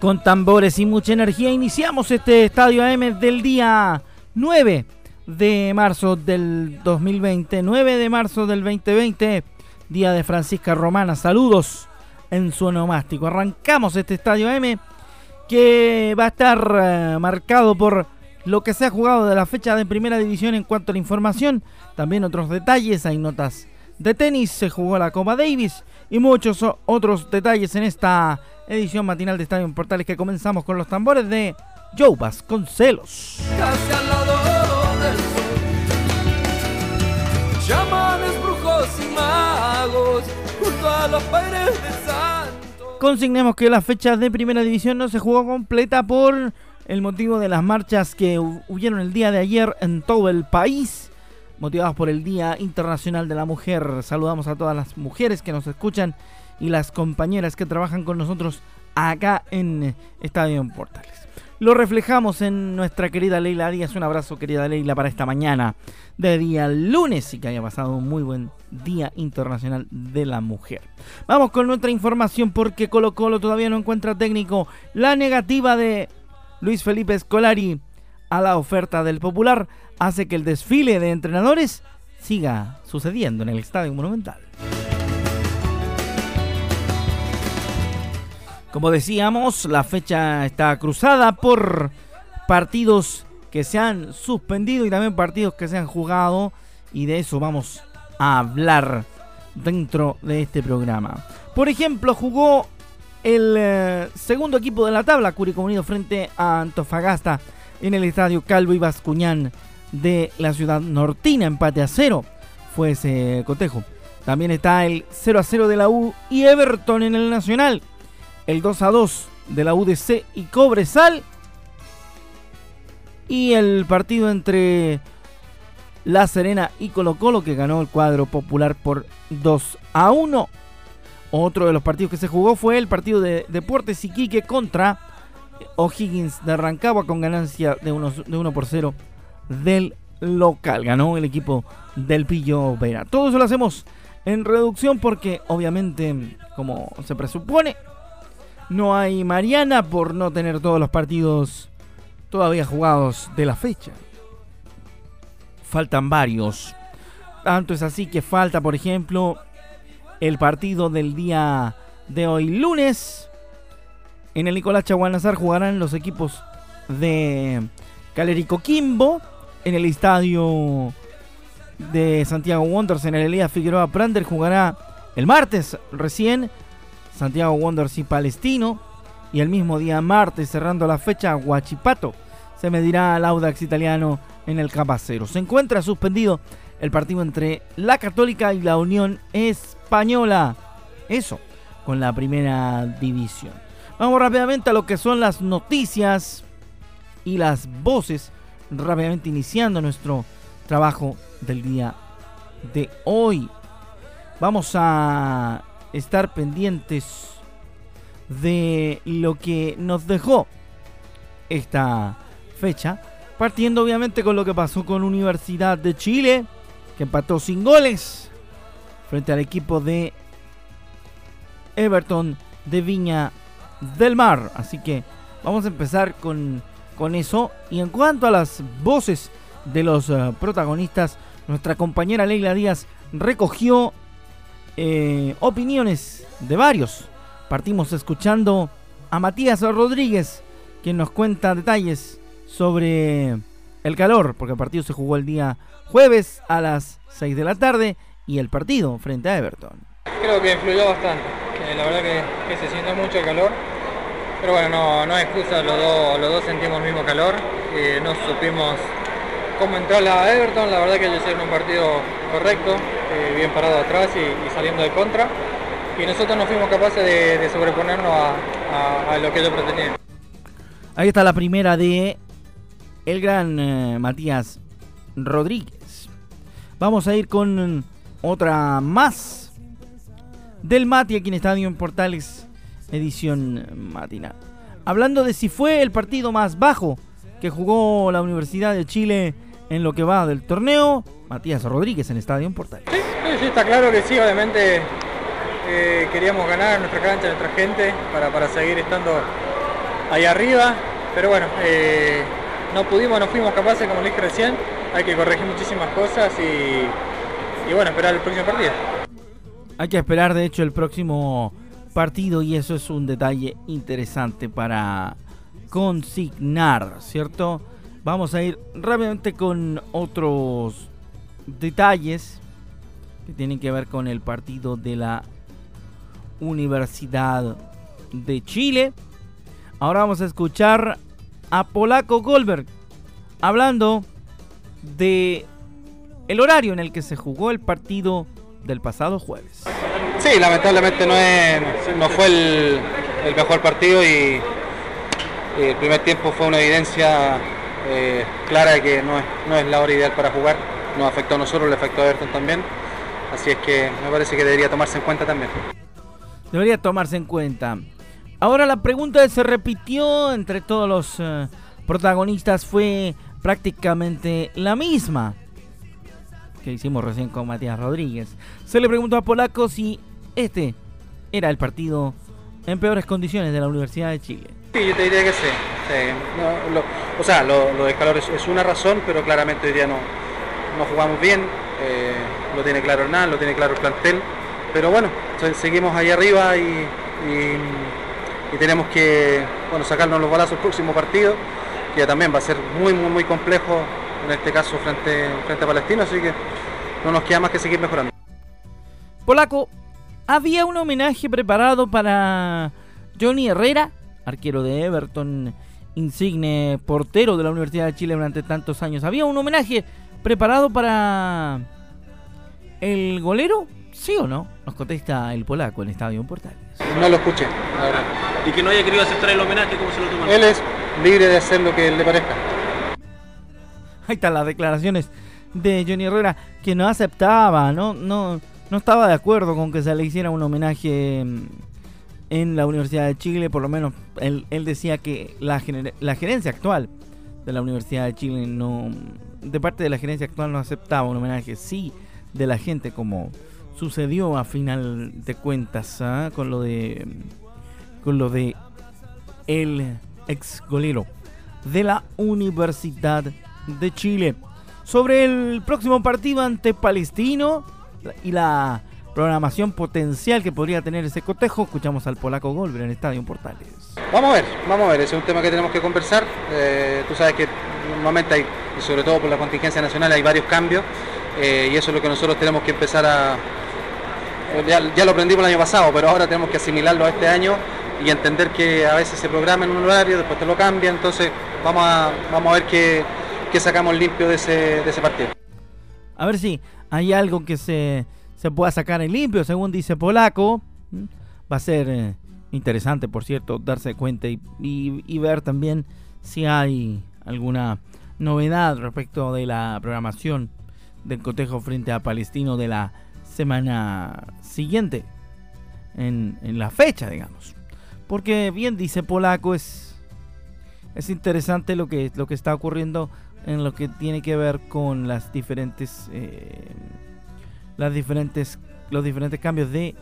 Con tambores y mucha energía iniciamos este Estadio AM del día 9 de marzo del 2020, 9 de marzo del 2020, día de Francisca Romana. Saludos en su onomástico. Arrancamos este Estadio AM que va a estar eh, marcado por lo que se ha jugado de la fecha de primera división en cuanto a la información, también otros detalles, hay notas de tenis, se jugó la Copa Davis y muchos otros detalles en esta edición matinal de Estadio en Portales que comenzamos con los tambores de Joe Vasconcelos. Casi al lado del sol, chamanes, brujos y magos, junto a los padres de santo. Consignemos que la fecha de primera división no se jugó completa por el motivo de las marchas que hubieron el día de ayer en todo el país motivados por el Día Internacional de la Mujer. Saludamos a todas las mujeres que nos escuchan y las compañeras que trabajan con nosotros acá en Estadio en Portales. Lo reflejamos en nuestra querida Leila Díaz. Un abrazo, querida Leila, para esta mañana de día lunes y que haya pasado un muy buen Día Internacional de la Mujer. Vamos con nuestra información porque Colo Colo todavía no encuentra técnico. La negativa de Luis Felipe Scolari a la oferta del Popular hace que el desfile de entrenadores siga sucediendo en el Estadio Monumental. Como decíamos, la fecha está cruzada por partidos que se han suspendido y también partidos que se han jugado y de eso vamos a hablar dentro de este programa. Por ejemplo, jugó el eh, segundo equipo de la tabla, Curicó Unido frente a Antofagasta en el estadio Calvo y Bascuñán de la ciudad nortina, empate a cero fue ese cotejo. También está el 0 a 0 de la U y Everton en el Nacional. El 2 a 2 de la UDC y Cobresal. Y el partido entre La Serena y Colo Colo que ganó el cuadro popular por 2 a 1. Otro de los partidos que se jugó fue el partido de Deportes Iquique contra O'Higgins de Rancagua con ganancia de, unos, de 1 por 0 del local. Ganó el equipo del Pillo Vera. Todo eso lo hacemos en reducción porque obviamente, como se presupone, no hay Mariana por no tener todos los partidos todavía jugados de la fecha. Faltan varios. Tanto es así que falta, por ejemplo, el partido del día de hoy lunes. En el Nicolás Chaguanazar jugarán los equipos de Calerico Quimbo en el estadio de Santiago Wonders en el Elías Figueroa Prander jugará el martes recién Santiago Wonders y Palestino y el mismo día martes cerrando la fecha Huachipato se medirá al Audax italiano en el Capacero. Se encuentra suspendido el partido entre la Católica y la Unión Española. Eso con la primera división. Vamos rápidamente a lo que son las noticias y las voces rápidamente iniciando nuestro trabajo del día de hoy. Vamos a estar pendientes de lo que nos dejó esta fecha, partiendo obviamente con lo que pasó con Universidad de Chile, que empató sin goles frente al equipo de Everton de Viña del Mar. Así que vamos a empezar con con eso. Y en cuanto a las voces de los eh, protagonistas, nuestra compañera Leila Díaz recogió eh, opiniones de varios. Partimos escuchando a Matías Rodríguez, quien nos cuenta detalles sobre el calor, porque el partido se jugó el día jueves a las 6 de la tarde y el partido frente a Everton. Creo que influyó bastante, la verdad que, se siente mucho el calor pero bueno, no, no hay excusa, los dos, sentimos el mismo calor, y no supimos cómo entrar a Everton, la verdad que ellos hicieron un partido correcto, eh, bien parado atrás y, saliendo de contra, y nosotros no fuimos capaces de, sobreponernos a, lo que ellos pretendían. Ahí está la primera de el gran eh, Matías Rodríguez. Vamos a ir con otra más del Mati aquí en Estadio en Portales, edición matinal. Hablando de si fue el partido más bajo que jugó la Universidad de Chile en lo que va del torneo, Matías Rodríguez en Estadio en Portales. Sí, está claro que sí, obviamente eh, queríamos ganar nuestra cancha, nuestra gente, para, para seguir estando ahí arriba, pero bueno, eh, no pudimos, no fuimos capaces, como le dije recién, hay que corregir muchísimas cosas y, y bueno, esperar el próximo partido. Hay que esperar, de hecho, el próximo partido y eso es un detalle interesante para consignar, ¿cierto? Vamos a ir rápidamente con otros detalles que tienen que ver con el partido de la Universidad de Chile. Ahora vamos a escuchar a Polaco Goldberg hablando de el horario en el que se jugó el partido del pasado jueves. Sí, lamentablemente no, fue el, mejor partido y, el primer tiempo fue una evidencia eh, clara que no es, no es la hora ideal para jugar. Nos afectó a nosotros, le afectó a Everton también. Así es que me parece que debería tomarse en cuenta también. Debería tomarse en cuenta. Ahora la pregunta se repitió entre todos los uh, protagonistas fue prácticamente la misma que hicimos recién con Matías Rodríguez. Se le preguntó a Polaco si este era el partido en peores condiciones de la Universidad de Chile. Sí, yo te diría que sí. o sea, lo, lo de calor es, una razón, pero claramente hoy día no, no jugamos bien. Eh, lo tiene claro Hernán, lo tiene claro el plantel. Pero bueno, seguimos ahí arriba y, y, tenemos que bueno, sacarnos los balazos el próximo partido, que también va a ser muy, muy, muy complejo en este caso frente, frente a Palestino, así que no nos queda más que seguir mejorando. Polaco, había un homenaje preparado para Johnny Herrera, arquero de Everton, insigne portero de la Universidad de Chile durante tantos años. ¿Había un homenaje preparado para el golero? ¿Sí o no? Nos contesta el polaco en Estadio Portales. No lo escuché, la verdad. ¿Y que no haya querido aceptar el homenaje? ¿Cómo se lo toman? Él es libre de hacer lo que le parezca. Ahí están las declaraciones de Johnny Herrera que no aceptaba, no, no, no estaba de acuerdo con que se le hiciera un homenaje en la Universidad de Chile, por lo menos él, él decía que la, la gerencia actual de la Universidad de Chile no, de parte de la gerencia actual no aceptaba un homenaje, sí, de la gente como sucedió a final de cuentas ¿eh? con lo de con lo de el ex golero de la Universidad de Chile. Sobre el próximo partido ante Palestino y la programación potencial que podría tener ese cotejo, escuchamos al polaco Golver en Estadio Portales. Vamos a ver, vamos a ver, ese es un tema que tenemos que conversar. Eh, tú sabes que normalmente hay, y sobre todo por la contingencia nacional, hay varios cambios eh, y eso es lo que nosotros tenemos que empezar a... Ya, ya lo aprendimos el año pasado, pero ahora tenemos que asimilarlo a este año y entender que a veces se programa en un horario, después te lo cambian, entonces vamos a, vamos a ver qué, qué sacamos limpio de ese, de ese partido. A ver si hay algo que se, se pueda sacar en limpio, según dice Polaco. Va a ser eh, interesante, por cierto, darse cuenta y, ver también si hay alguna novedad respecto de la programación del cotejo frente a Palestino de la semana siguiente, en, en la fecha, digamos. Porque bien dice Polaco, es, es interesante lo que, lo que está ocurriendo en lo que tiene que ver con las diferentes eh, las diferentes los diferentes cambios de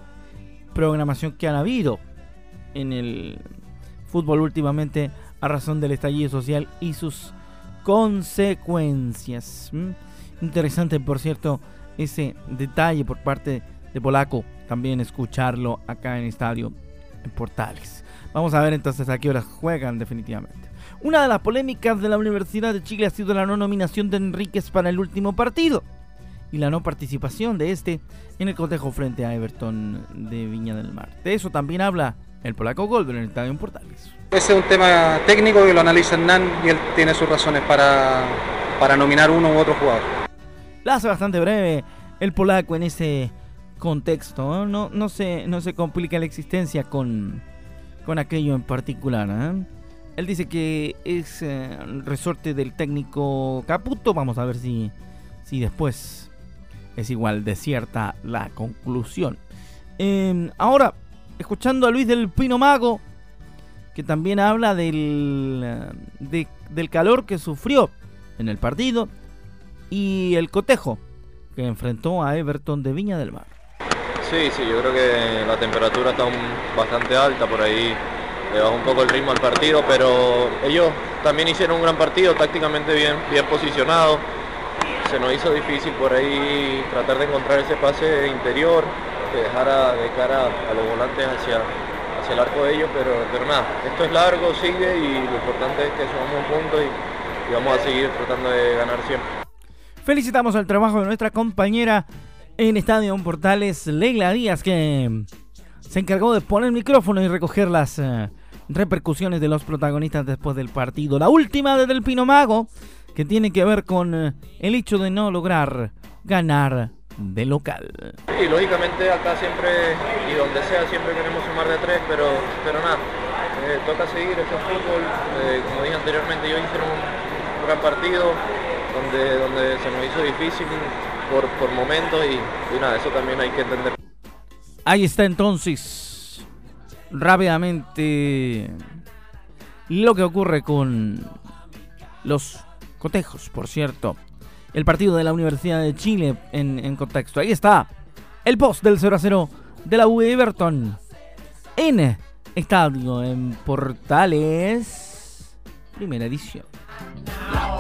programación que han habido en el fútbol últimamente a razón del estallido social y sus consecuencias. ¿Mm? Interesante, por cierto, ese detalle por parte de Polaco, también escucharlo acá en Estadio en Portales. Vamos a ver entonces a qué horas juegan definitivamente. Una de las polémicas de la Universidad de Chile ha sido la no nominación de Enríquez para el último partido y la no participación de este en el cotejo frente a Everton de Viña del Mar. De eso también habla el polaco Goldberg en el Estadio en Portales. Ese es un tema técnico que lo analiza Hernán y él tiene sus razones para, para nominar uno u otro jugador. La hace bastante breve el polaco en ese contexto. ¿eh? No, no, se, no se complica la existencia con, con aquello en particular. ¿eh? Él dice que es eh, resorte del técnico Caputo. Vamos a ver si, si después es igual de cierta la conclusión. Em, ahora, escuchando a Luis del Pino Mago, que también habla del, del calor que sufrió en el partido y el cotejo que enfrentó a Everton de Viña del Mar. Sí, sí, yo creo que la temperatura está bastante alta, por ahí le bajó un poco el ritmo al partido, pero ellos también hicieron un gran partido, tácticamente bien, bien posicionado. Se nos hizo difícil por ahí tratar de encontrar ese pase interior que dejara de cara a los volantes hacia, hacia el arco de ellos, pero, pero nada, esto es largo, sigue y lo importante es que sumamos un punto y, y vamos a seguir tratando de ganar siempre. Felicitamos el trabajo de nuestra compañera en Estadio Portales, Leila Díaz, que se encargó de poner el micrófono y recoger las eh, repercusiones de los protagonistas después del partido. La última de Del Pino Mago, que tiene que ver con eh, el hecho de no lograr ganar de local. Y lógicamente acá siempre y donde sea siempre queremos sumar de tres, pero, pero nada, eh, toca seguir ese fútbol. como dije anteriormente, yo hice un, gran partido donde, donde se nos hizo difícil por, por momentos y, y nada, eso también hay que entender. Ahí está entonces rápidamente lo que ocurre con los cotejos, por cierto. El partido de la Universidad de Chile en, contexto. Ahí está el post del 0 a 0 de la U Everton en estadio en Portales. Primera edición. La.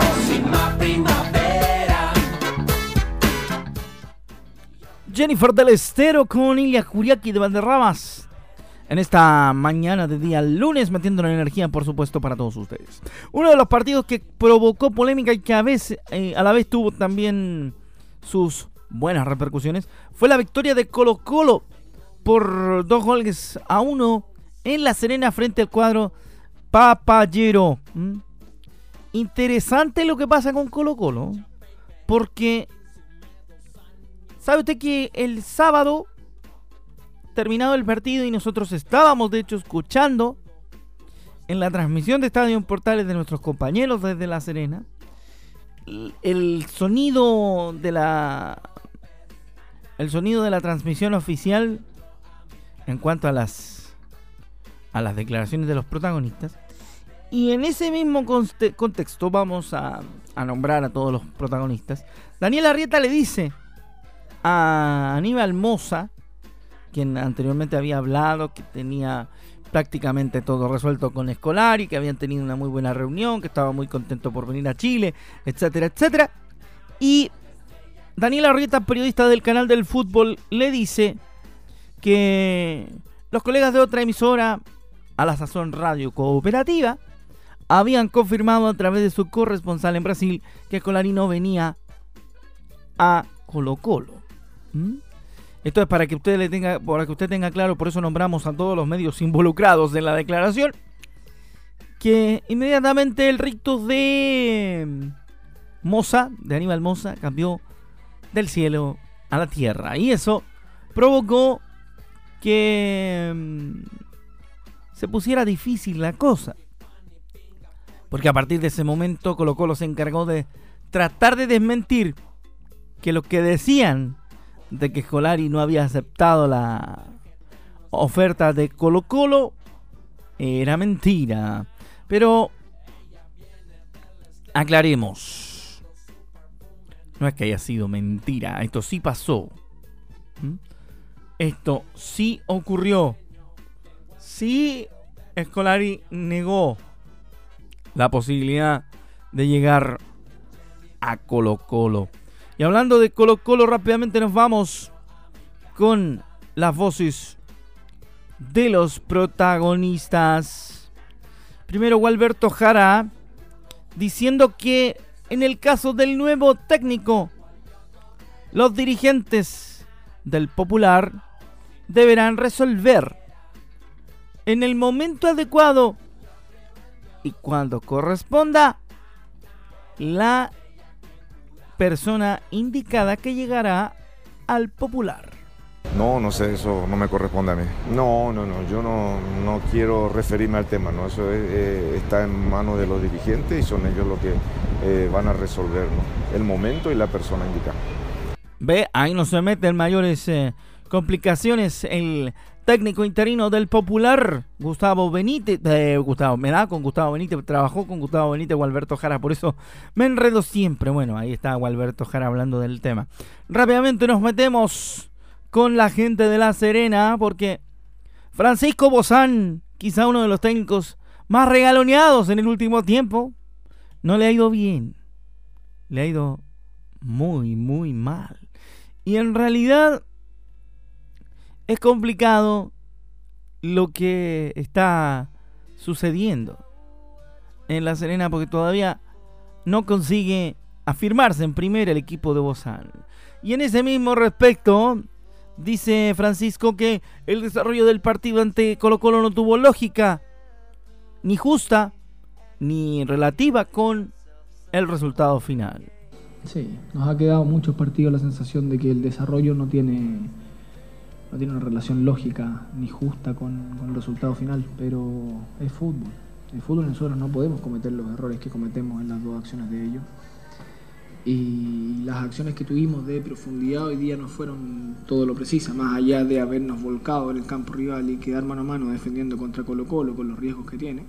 Jennifer del Estero con Ilia Curiaki de Valderramas. En esta mañana de día lunes, metiendo la energía, por supuesto, para todos ustedes. Uno de los partidos que provocó polémica y que a, eh, a la vez tuvo también sus buenas repercusiones fue la victoria de Colo Colo por dos goles a uno en La Serena frente al cuadro Papayero. ¿Mm? Interesante lo que pasa con Colo Colo, porque ¿Sabe usted que el sábado, terminado el partido y nosotros estábamos de hecho escuchando en la transmisión de Estadio Portales de nuestros compañeros desde La Serena, el sonido de la el sonido de la transmisión oficial en cuanto a las a las declaraciones de los protagonistas. Y en ese mismo contexto vamos a, a nombrar a todos los protagonistas. Daniel Arrieta le dice a Aníbal Moza, quien anteriormente había hablado que tenía prácticamente todo resuelto con Escolari, que habían tenido una muy buena reunión, que estaba muy contento por venir a Chile, etcétera, etcétera. Y Daniel Arrieta, periodista del canal del fútbol, le dice que los colegas de otra emisora, a la sazón radio cooperativa, habían confirmado a través de su corresponsal en Brasil que Escolari no venía a Colo Colo. ¿Mm? Esto es para que usted le tenga, para que usted tenga claro, por eso nombramos a todos los medios involucrados en la declaración, que inmediatamente el rictus de Moza, de Aníbal Moza, cambió del cielo a la tierra. Y eso provocó que mm, se pusiera difícil la cosa. Porque a partir de ese momento Colo Colo se encargó de tratar de desmentir que lo que decían de que Scolari no había aceptado la oferta de Colo Colo era mentira. Pero aclaremos. No es que haya sido mentira. Esto sí pasó. ¿Mm? Esto sí ocurrió. Sí, Scolari negó la posibilidad de llegar a Colo Colo. Y hablando de Colo Colo, rápidamente nos vamos con las voces de los protagonistas. Primero, Gualberto Jara diciendo que en el caso del nuevo técnico, los dirigentes del Popular deberán resolver en el momento adecuado y cuando corresponda la persona indicada que llegará al popular. No, no sé, eso no me corresponde a mí. No, no, no, yo no, no quiero referirme al tema, ¿no? Eso eh, está en manos de los dirigentes y son ellos los que eh, van a resolver el momento y la persona indicada. Ve, ahí no se meten mayores eh, complicaciones el técnico interino del Popular, Gustavo Benítez, Gustavo, me da con Gustavo Benítez, trabajó con Gustavo Benítez o Alberto Jara, por eso me enredo siempre. Bueno, ahí está Alberto Jara hablando del tema. Rápidamente nos metemos con la gente de La Serena, porque Francisco Bozán, quizá uno de los técnicos más regaloneados en el último tiempo, no le ha ido bien. Le ha ido muy, muy mal. Y en realidad es complicado lo que está sucediendo en La Serena porque todavía no consigue afirmarse en primera el equipo de Bozán. Y en ese mismo respecto, dice Francisco que el desarrollo del partido ante Colo Colo no tuvo lógica, ni justa, ni relativa con el resultado final. Sí, nos ha quedado muchos partidos la sensación de que el desarrollo no tiene no tiene una relación lógica ni justa con, el resultado final, pero es fútbol. En fútbol nosotros no podemos cometer los errores que cometemos en las dos acciones de ellos. Y las acciones que tuvimos de profundidad hoy día no fueron todo lo precisas, más allá de habernos volcado en el campo rival y quedar mano a mano defendiendo contra Colo Colo con los riesgos que tiene.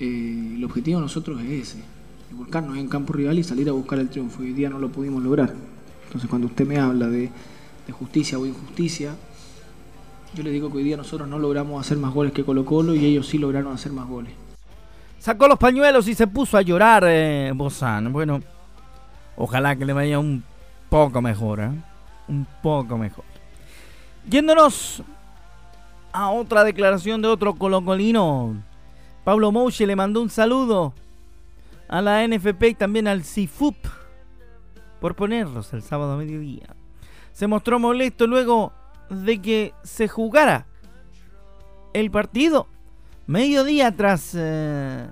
Eh, el objetivo de nosotros es ese, volcarnos en campo rival y salir a buscar el triunfo. Hoy día no lo pudimos lograr. Entonces cuando usted me habla de de justicia o injusticia, yo le digo que hoy día nosotros no logramos hacer más goles que Colo Colo y ellos sí lograron hacer más goles. Sacó los pañuelos y se puso a llorar eh, Bozán. Bueno, ojalá que le vaya un poco mejor, ¿eh? Un poco mejor. Yéndonos a otra declaración de otro colocolino. Pablo Mouche le mandó un saludo a la NFP y también al CIFUP por ponerlos el sábado a mediodía se mostró molesto luego de que se jugara el partido mediodía tras eh,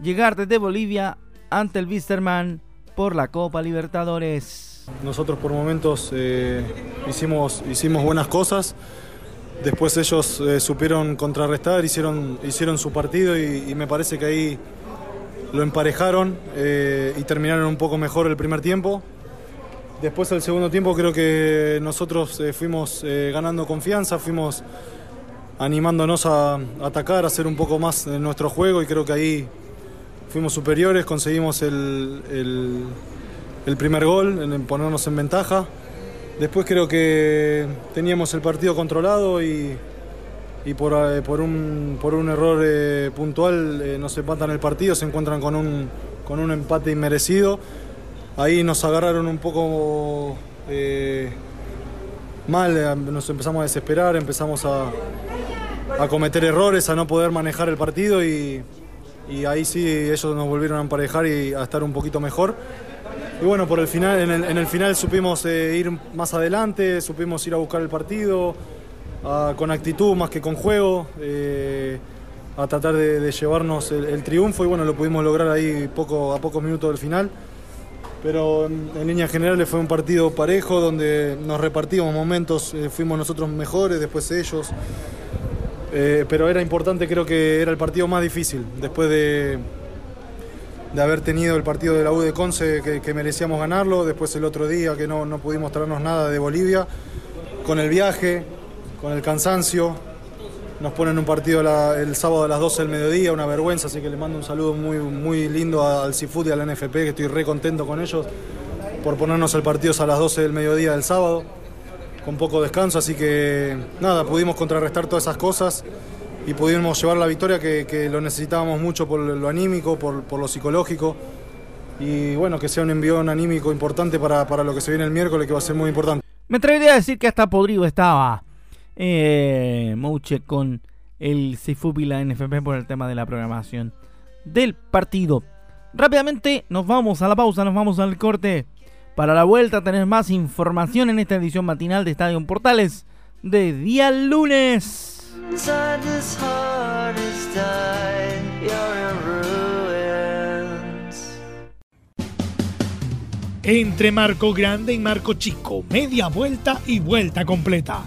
llegar desde Bolivia ante el Wisterman por la Copa Libertadores. Nosotros por momentos eh, hicimos, hicimos buenas cosas, después ellos eh, supieron contrarrestar, hicieron, hicieron su partido y, y, me parece que ahí lo emparejaron y terminaron un poco mejor el primer tiempo. Después del segundo tiempo creo que nosotros eh, fuimos eh, ganando confianza, fuimos animándonos a, atacar, a hacer un poco más de nuestro juego y creo que ahí fuimos superiores, conseguimos el, primer gol, en ponernos en ventaja. Después creo que teníamos el partido controlado y, por, eh, por, un, por, un, error puntual nos empatan el partido, se encuentran con un, con un empate inmerecido ahí nos agarraron un poco eh, mal, eh, nos empezamos a desesperar, empezamos a, cometer errores, a no poder manejar el partido y, ahí sí ellos nos volvieron a emparejar y a estar un poquito mejor. Y bueno, por el final, en el, final supimos eh, ir más adelante, supimos ir a buscar el partido con actitud más que con juego, a tratar de, llevarnos el, el, triunfo y bueno, lo pudimos lograr ahí poco, a pocos minutos del final pero en, líneas generales fue un partido parejo donde nos repartimos momentos, eh, fuimos nosotros mejores, después ellos. Eh, pero era importante, creo que era el partido más difícil, después de, de haber tenido el partido de la U de Conce que, merecíamos ganarlo, después el otro día que no, no pudimos traernos nada de Bolivia, con el viaje, con el cansancio, nos ponen un partido el sábado a las 12 del mediodía, una vergüenza, así que le mando un saludo muy, muy lindo al Cifut y al NFP, que estoy re contento con ellos por ponernos el partido a las 12 del mediodía del sábado, con poco descanso, así que nada, pudimos contrarrestar todas esas cosas y pudimos llevar la victoria que, lo necesitábamos mucho por lo anímico, por, lo psicológico y bueno, que sea un envión anímico importante para, para lo que se viene el miércoles, que va a ser muy importante. Me atrevería a decir que hasta podrido estaba eh, Mouche con el CIFUP y la NFP por el tema de la programación del partido. Rápidamente nos vamos a la pausa, nos vamos al corte. Para la vuelta tener más información en esta edición matinal de Estadio Portales de día lunes. Entre marco grande y marco chico, media vuelta y vuelta completa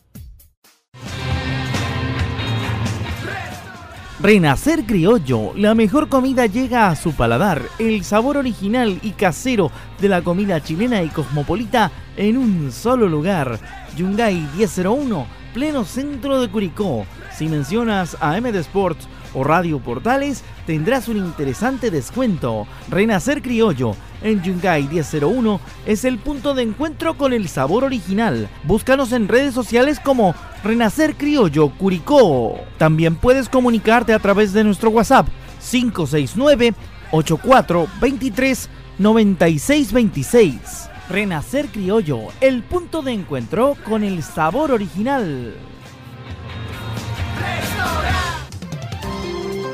Renacer Criollo, la mejor comida llega a su paladar, el sabor original y casero de la comida chilena y cosmopolita en un solo lugar. Yungay 1001, pleno centro de Curicó. Si mencionas a MD Sports o Radio Portales, tendrás un interesante descuento. Renacer Criollo en Yungay 1001 es el punto de encuentro con el sabor original. Búscanos en redes sociales como Renacer Criollo Curicó. También puedes comunicarte a través de nuestro WhatsApp 569 8423 9626. Renacer Criollo, el punto de encuentro con el sabor original.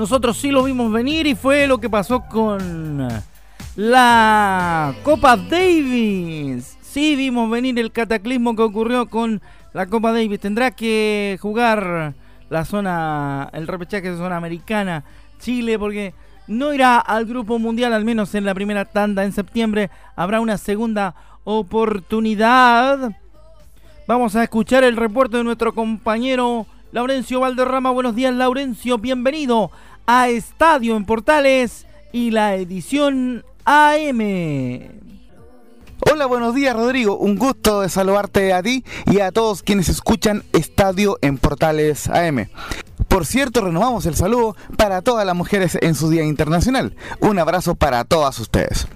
Nosotros sí lo vimos venir y fue lo que pasó con la Copa Davis. Sí vimos venir el cataclismo que ocurrió con la Copa Davis. Tendrá que jugar la zona, el repechaje de zona americana, Chile, porque no irá al grupo mundial, al menos en la primera tanda en septiembre. Habrá una segunda oportunidad. Vamos a escuchar el reporte de nuestro compañero Laurencio Valderrama. Buenos días, Laurencio. Bienvenido a Estadio en Portales y la edición AM. Hola, buenos días Rodrigo, un gusto de saludarte a ti y a todos quienes escuchan Estadio en Portales AM. Por cierto, renovamos el saludo para todas las mujeres en su Día Internacional. Un abrazo para todas ustedes.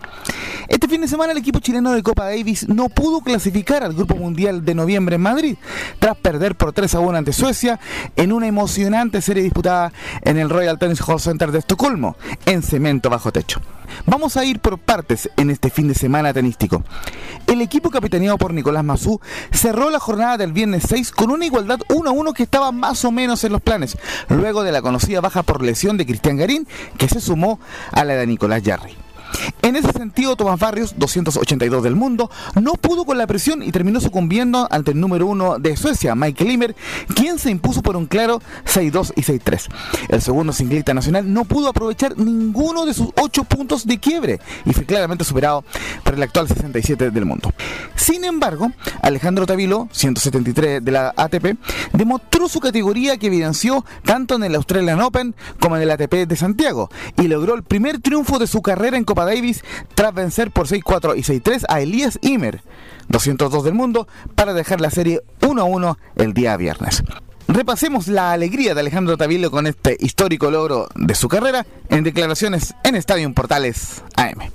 Este fin de semana el equipo chileno de Copa Davis no pudo clasificar al Grupo Mundial de noviembre en Madrid, tras perder por 3 a 1 ante Suecia en una emocionante serie disputada en el Royal Tennis Hall Center de Estocolmo, en cemento bajo techo. Vamos a ir por partes en este fin de semana tenístico. El equipo capitaneado por Nicolás Mazú cerró la jornada del viernes 6 con una igualdad 1 a 1 que estaba más o menos en los planes, luego de la conocida baja por lesión de Cristian Garín, que se sumó a la de Nicolás Jarry. En ese sentido, Tomás Barrios, 282 del mundo, no pudo con la presión y terminó sucumbiendo ante el número uno de Suecia, Michael Limmer, quien se impuso por un claro 6-2 y 6-3. El segundo singlista nacional no pudo aprovechar ninguno de sus ocho puntos de quiebre y fue claramente superado por el actual 67 del mundo. Sin embargo, Alejandro Tavilo, 173 de la ATP, demostró su categoría que evidenció tanto en el Australian Open como en el ATP de Santiago y logró el primer triunfo de su carrera en Copa Davis tras vencer por 6-4 y 6-3 a Elías Imer, 202 del mundo, para dejar la serie 1-1 el día viernes. Repasemos la alegría de Alejandro Tavilo con este histórico logro de su carrera en declaraciones en Estadio Portales AM.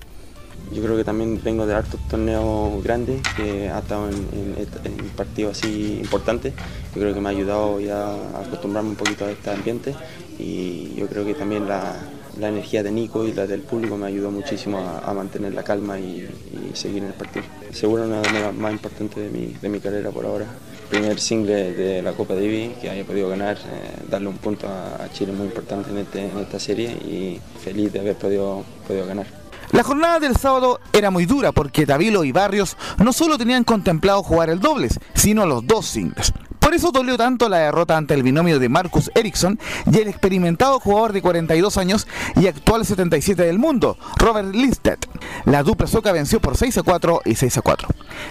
Yo creo que también vengo de hartos torneos grandes, que ha estado en, en, en, partidos así importantes. Yo creo que me ha ayudado ya a acostumbrarme un poquito a este ambiente y yo creo que también la, la energía de Nico y la del público me ayudó muchísimo a, mantener la calma y, seguir en el partido. Seguro una de las más importantes de mi, de mi carrera por ahora. Primer single de la Copa Davis que haya podido ganar, eh, darle un punto a, a Chile muy importante en, este, en, esta serie y feliz de haber podido, podido ganar. La jornada del sábado era muy dura porque Tavilo y Barrios no solo tenían contemplado jugar el dobles, sino los dos singles. Por eso dolió tanto la derrota ante el binomio de Marcus Ericsson y el experimentado jugador de 42 años y actual 77 del mundo, Robert Lindstedt. La dupla soca venció por 6 a 4 y 6 a 4.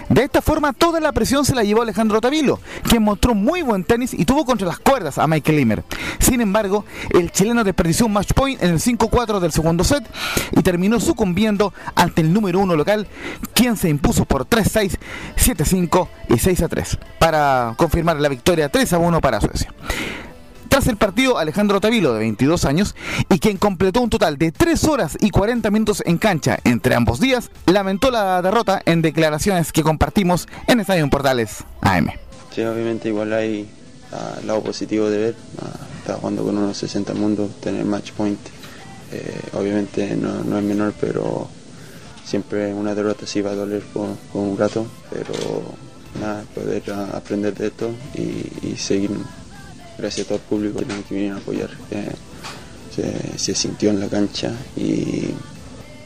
De esta forma, toda la presión se la llevó Alejandro Tavilo, quien mostró muy buen tenis y tuvo contra las cuerdas a Michael Limmer. Sin embargo, el chileno desperdició un match point en el 5-4 del segundo set y terminó sucumbiendo ante el número uno local, quien se impuso por 3-6, 7-5 y 6-3 para confirmar la victoria 3 a 1 para Suecia. Tras el partido, Alejandro Tavilo, de 22 años, y quien completó un total de 3 horas y 40 minutos en cancha entre ambos días, lamentó la derrota en declaraciones que compartimos en Estadio Portales AM. Sí, obviamente igual hay uh, lado positivo de ver, uh, está jugando con unos 60 mundos, tener match point, eh, obviamente no, no, es menor, pero siempre una derrota sí va a doler por, por un rato, pero nada, poder uh, aprender de esto y, y, seguir. Gracias a todo el público que vinieron a apoyar. Se, se, sintió en la cancha y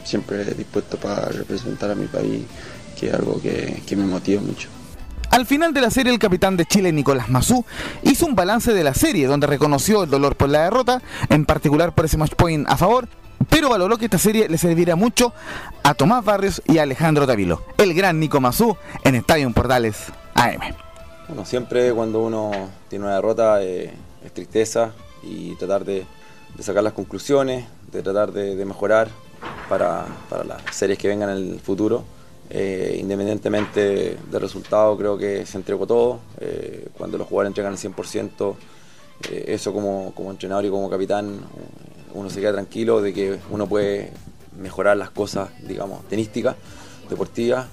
siempre dispuesto para representar a mi país, que es algo que, que me motiva mucho. Al final de la serie, el capitán de Chile, Nicolás Mazú, hizo un balance de la serie, donde reconoció el dolor por la derrota, en particular por ese match point a favor, pero valoró que esta serie le servirá mucho a Tomás Barrios y a Alejandro Tavilo, el gran Nico Mazú, en Estadio Portales AM. Bueno, siempre cuando uno tiene una derrota eh, es tristeza y tratar de, sacar las conclusiones, de tratar de, de mejorar para, para, las series que vengan en el futuro. Eh, independientemente del resultado, creo que se entregó todo. Eh, cuando los jugadores entregan el 100%, eso como, como entrenador y como capitán uno se queda tranquilo de que uno puede mejorar las cosas, digamos, tenísticas, deportivas.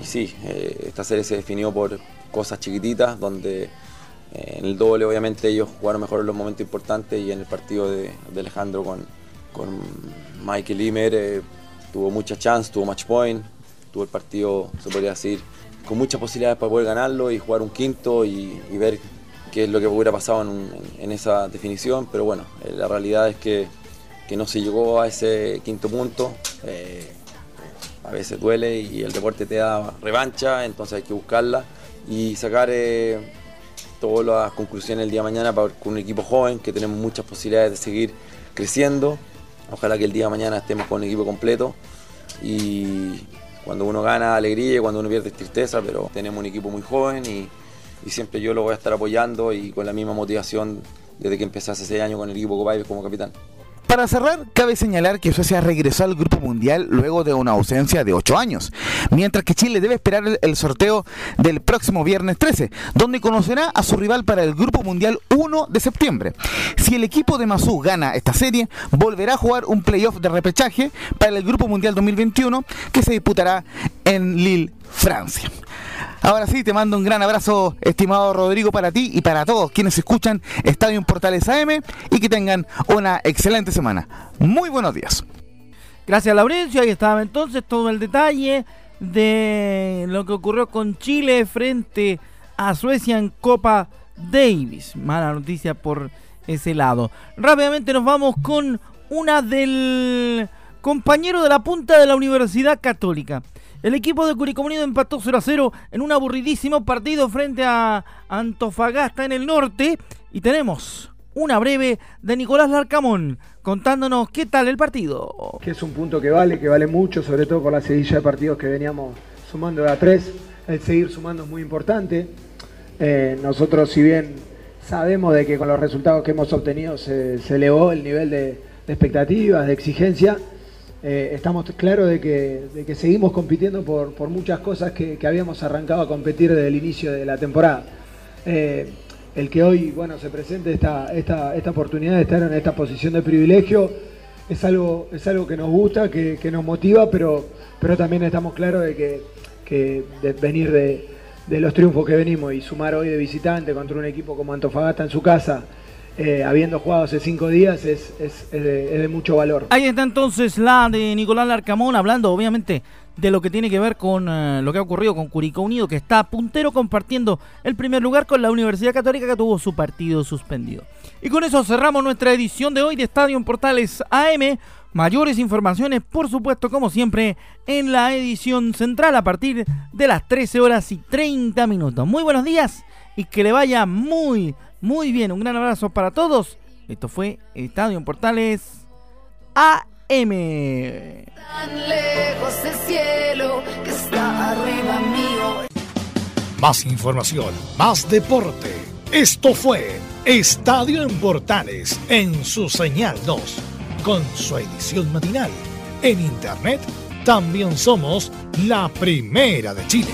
Y sí, eh, esta serie se definió por cosas chiquititas, donde eh, en el doble obviamente ellos jugaron mejor en los momentos importantes y en el partido de, Alejandro con, con Michael Limer eh, tuvo mucha chance, tuvo match point, tuvo el partido, se podría decir, con muchas posibilidades para poder ganarlo y jugar un quinto y, y ver qué es lo que hubiera pasado en, en, esa definición, pero bueno, eh, la realidad es que, que, no se llegó a ese quinto punto. Eh, a veces duele y el deporte te da revancha, entonces hay que buscarla y sacar eh, todas las conclusiones el día de mañana para con un equipo joven que tenemos muchas posibilidades de seguir creciendo. Ojalá que el día de mañana estemos con un equipo completo y cuando uno gana alegría y cuando uno pierde tristeza, pero tenemos un equipo muy joven y, y siempre yo lo voy a estar apoyando y con la misma motivación desde que empecé hace seis años con el equipo Copaives como capitán. Para cerrar, cabe señalar que Suecia regresó al Grupo Mundial luego de una ausencia de 8 años, mientras que Chile debe esperar el, sorteo del próximo viernes 13, donde conocerá a su rival para el Grupo Mundial 1 de septiembre. Si el equipo de Mazú gana esta serie, volverá a jugar un playoff de repechaje para el Grupo Mundial 2021 que se disputará en Lille, Francia. Ahora sí, te mando un gran abrazo, estimado Rodrigo, para ti y para todos quienes escuchan Estadio Portales AM y que tengan una excelente semana. Muy buenos días. Gracias, Laurencio. Ahí estaba entonces todo el detalle de lo que ocurrió con Chile frente a Suecia en Copa Davis. Mala noticia por ese lado. Rápidamente nos vamos con una del compañero de la punta de la Universidad Católica. El equipo de Curicó Unido empató 0 a 0 en un aburridísimo partido frente a Antofagasta en el norte. Y tenemos una breve de Nicolás Larcamón contándonos qué tal el partido. que es un punto que vale, que vale mucho, sobre todo por la seguilla de partidos que veníamos sumando de a tres. El seguir sumando es muy importante. Eh, nosotros, si bien sabemos de que con los resultados que hemos obtenido se, elevó el nivel de expectativas, de exigencia, eh, estamos claros de que, de que seguimos compitiendo por, por muchas cosas que, que habíamos arrancado a competir desde el inicio de la temporada. Eh, el que hoy bueno, se presente esta, esta, esta oportunidad de estar en esta posición de privilegio es algo, es algo que nos gusta, que, que nos motiva, pero, pero también estamos claros de que, de venir de, de los triunfos que venimos y sumar hoy de visitante contra un equipo como Antofagasta en su casa, eh, habiendo jugado hace cinco días, es, es- es de, mucho valor. Ahí está entonces la de Nicolás Larcamón hablando obviamente de lo que tiene que ver con eh, lo que ha ocurrido con Curicó Unido, que está puntero compartiendo el primer lugar con la Universidad Católica que tuvo su partido suspendido. Y con eso cerramos nuestra edición de hoy de Estadio en Portales AM. Mayores informaciones, por supuesto, como siempre, en la edición central a partir de las 13 horas y 30 minutos. Muy buenos días y que le vaya muy, muy bien. Un gran abrazo para todos. Esto fue Estadio en Portales AM. Tan lejos del cielo que está arriba mío. Más información, más deporte. Esto fue Estadio en Portales en su señal 2, con su edición matinal. En internet también somos la primera de Chile.